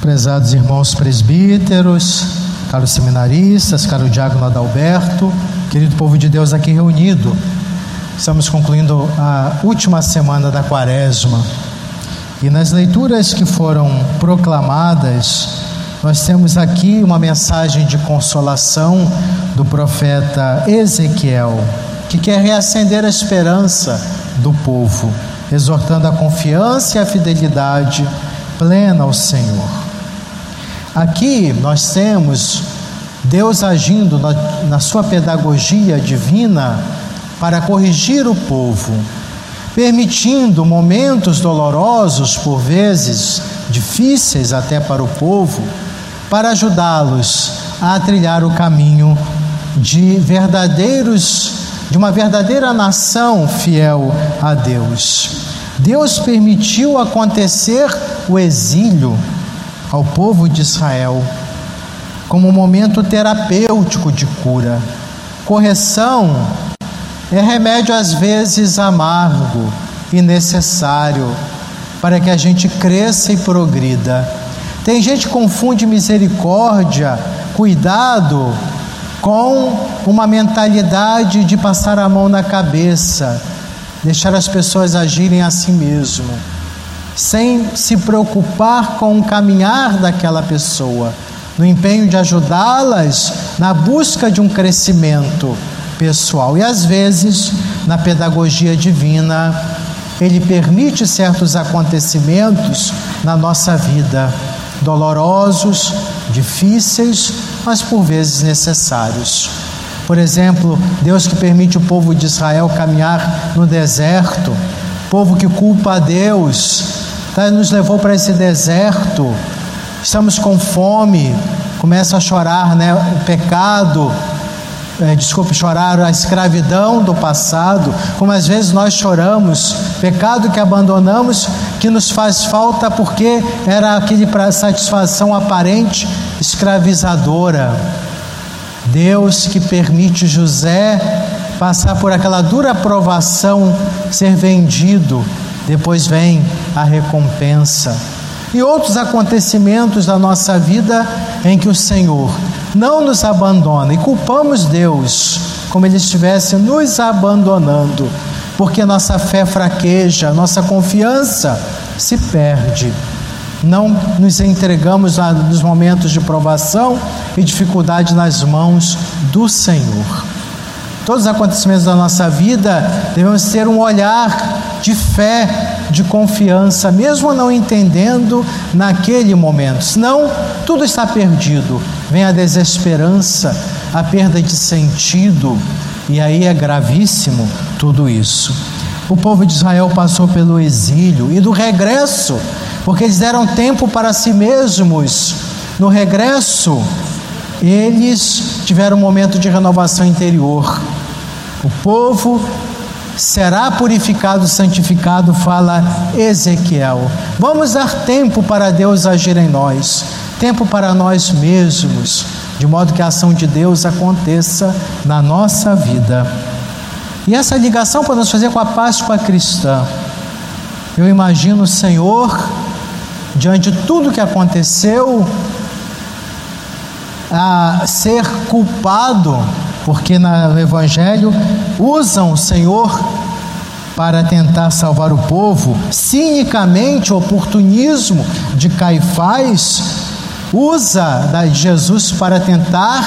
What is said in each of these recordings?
Prezados irmãos presbíteros, caros seminaristas, caro diácono Adalberto, querido povo de Deus aqui reunido, estamos concluindo a última semana da quaresma e nas leituras que foram proclamadas, nós temos aqui uma mensagem de consolação do profeta Ezequiel, que quer reacender a esperança do povo, exortando a confiança e a fidelidade plena ao Senhor. Aqui nós temos Deus agindo na, na sua pedagogia divina para corrigir o povo, permitindo momentos dolorosos, por vezes difíceis até para o povo, para ajudá-los a trilhar o caminho de verdadeiros de uma verdadeira nação fiel a Deus. Deus permitiu acontecer o exílio ao povo de Israel como um momento terapêutico de cura. Correção é remédio às vezes amargo e necessário para que a gente cresça e progrida. Tem gente que confunde misericórdia, cuidado, com uma mentalidade de passar a mão na cabeça, deixar as pessoas agirem a si mesmo sem se preocupar com o caminhar daquela pessoa, no empenho de ajudá-las na busca de um crescimento pessoal. E às vezes, na pedagogia divina, ele permite certos acontecimentos na nossa vida, dolorosos, difíceis, mas por vezes necessários. Por exemplo, Deus que permite o povo de Israel caminhar no deserto, povo que culpa a Deus nos levou para esse deserto, estamos com fome, começa a chorar né, o pecado, é, desculpe, chorar a escravidão do passado, como às vezes nós choramos, pecado que abandonamos, que nos faz falta porque era aquele para satisfação aparente escravizadora. Deus que permite José passar por aquela dura provação, ser vendido, depois vem a recompensa. E outros acontecimentos da nossa vida em que o Senhor não nos abandona e culpamos Deus como Ele estivesse nos abandonando, porque nossa fé fraqueja, nossa confiança se perde. Não nos entregamos nos momentos de provação e dificuldade nas mãos do Senhor. Todos os acontecimentos da nossa vida devemos ter um olhar de fé, de confiança, mesmo não entendendo naquele momento. Senão, tudo está perdido. Vem a desesperança, a perda de sentido, e aí é gravíssimo tudo isso. O povo de Israel passou pelo exílio e do regresso, porque eles deram tempo para si mesmos. No regresso, eles tiveram um momento de renovação interior. O povo será purificado, santificado, fala Ezequiel. Vamos dar tempo para Deus agir em nós, tempo para nós mesmos, de modo que a ação de Deus aconteça na nossa vida. E essa ligação podemos fazer com a Páscoa cristã. Eu imagino o Senhor, diante de tudo que aconteceu, a ser culpado porque no Evangelho usam o Senhor para tentar salvar o povo, cinicamente o oportunismo de Caifás usa Jesus para tentar,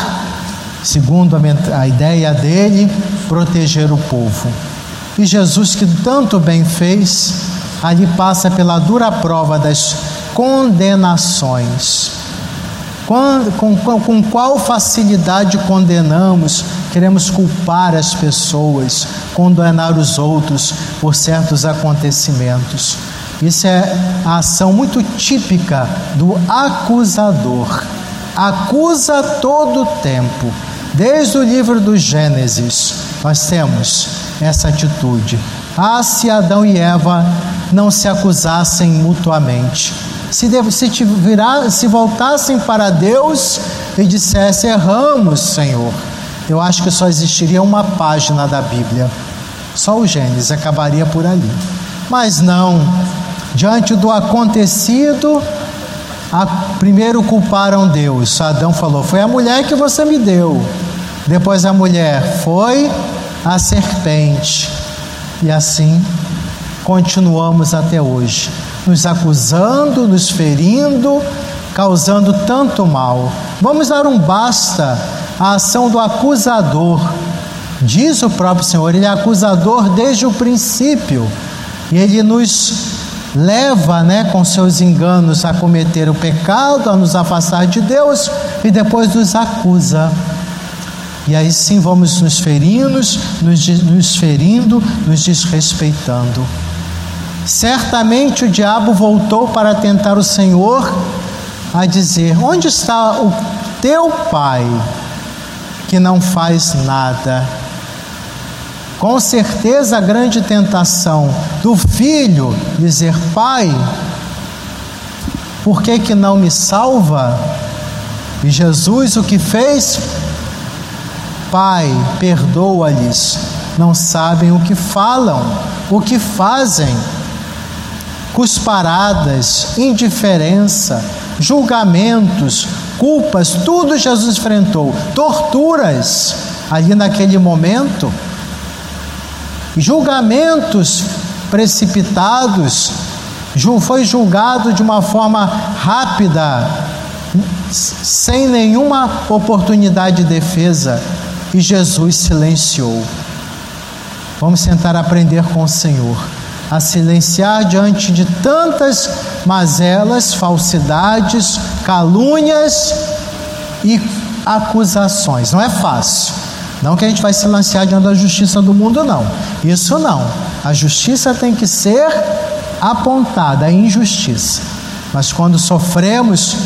segundo a ideia dele, proteger o povo. E Jesus, que tanto bem fez, ali passa pela dura prova das condenações. Com, com, com qual facilidade condenamos, queremos culpar as pessoas, condenar os outros por certos acontecimentos. Isso é a ação muito típica do acusador. Acusa todo o tempo. Desde o livro do Gênesis, nós temos essa atitude. Ah, se Adão e Eva não se acusassem mutuamente se, se, te virar, se voltassem para Deus e dissessem: Erramos, Senhor, eu acho que só existiria uma página da Bíblia, só o Gênesis acabaria por ali. Mas não, diante do acontecido, a, primeiro culparam Deus. Adão falou: Foi a mulher que você me deu. Depois a mulher foi a serpente. E assim continuamos até hoje, nos acusando, nos ferindo, causando tanto mal. Vamos dar um basta à ação do acusador. Diz o próprio Senhor, ele é acusador desde o princípio. E ele nos leva, né, com seus enganos a cometer o pecado, a nos afastar de Deus e depois nos acusa. E aí sim vamos nos ferindo, nos, nos ferindo, nos desrespeitando. Certamente o diabo voltou para tentar o Senhor a dizer: Onde está o teu pai que não faz nada? Com certeza a grande tentação do filho dizer: Pai, por que que não me salva? E Jesus o que fez? Pai, perdoa-lhes, não sabem o que falam, o que fazem. Cusparadas, indiferença, julgamentos, culpas, tudo Jesus enfrentou, torturas. Ali naquele momento, julgamentos precipitados, foi julgado de uma forma rápida, sem nenhuma oportunidade de defesa, e Jesus silenciou. Vamos tentar aprender com o Senhor a silenciar diante de tantas mazelas, falsidades, calúnias e acusações. Não é fácil. Não que a gente vai silenciar diante da justiça do mundo, não. Isso não. A justiça tem que ser apontada, a injustiça. Mas quando sofremos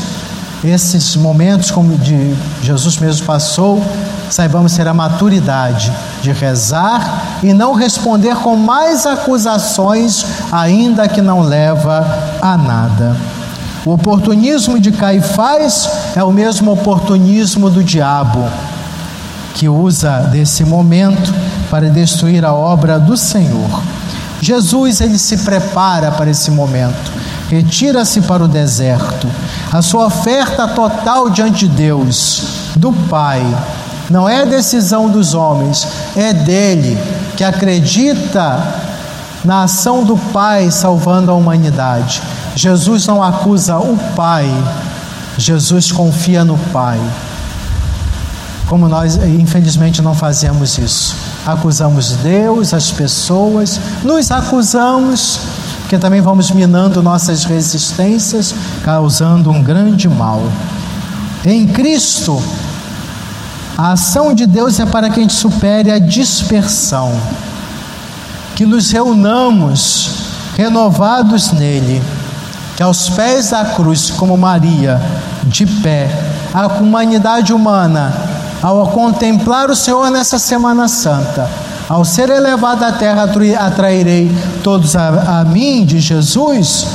esses momentos, como de Jesus mesmo passou, saibamos ter a maturidade de rezar e não responder com mais acusações, ainda que não leva a nada. O oportunismo de Caifás é o mesmo oportunismo do diabo, que usa desse momento para destruir a obra do Senhor. Jesus ele se prepara para esse momento, retira-se para o deserto. A sua oferta total diante de Deus, do Pai, não é decisão dos homens, é dele que acredita na ação do Pai salvando a humanidade. Jesus não acusa o Pai, Jesus confia no Pai. Como nós, infelizmente, não fazemos isso. Acusamos Deus, as pessoas, nos acusamos, porque também vamos minando nossas resistências, causando um grande mal. Em Cristo, a ação de Deus é para que a gente supere a dispersão, que nos reunamos renovados nele, que aos pés da cruz, como Maria, de pé, a humanidade humana, ao contemplar o Senhor nessa Semana Santa, ao ser elevado à terra, atrairei todos a, a mim, de Jesus,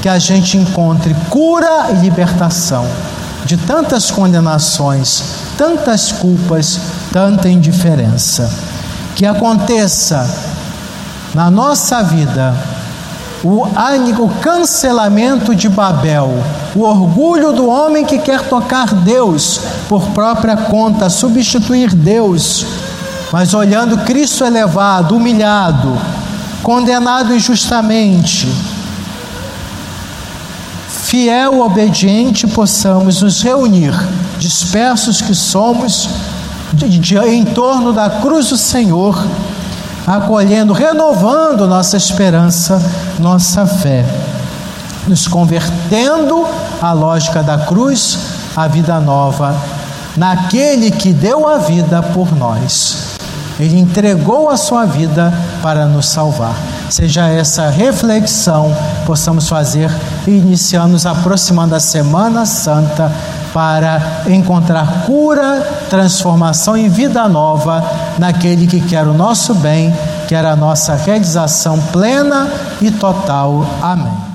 que a gente encontre cura e libertação de tantas condenações, tantas culpas, tanta indiferença. Que aconteça na nossa vida o, o cancelamento de Babel, o orgulho do homem que quer tocar Deus por própria conta, substituir Deus, mas olhando Cristo elevado, humilhado, condenado injustamente, fiel, obediente, possamos nos reunir, dispersos que somos, de, de, em torno da cruz do Senhor, acolhendo, renovando nossa esperança, nossa fé, nos convertendo à lógica da cruz, à vida nova, naquele que deu a vida por nós. Ele entregou a sua vida para nos salvar. Seja essa reflexão possamos fazer iniciando nos aproximando da Semana Santa para encontrar cura, transformação e vida nova naquele que quer o nosso bem, quer a nossa realização plena e total. Amém.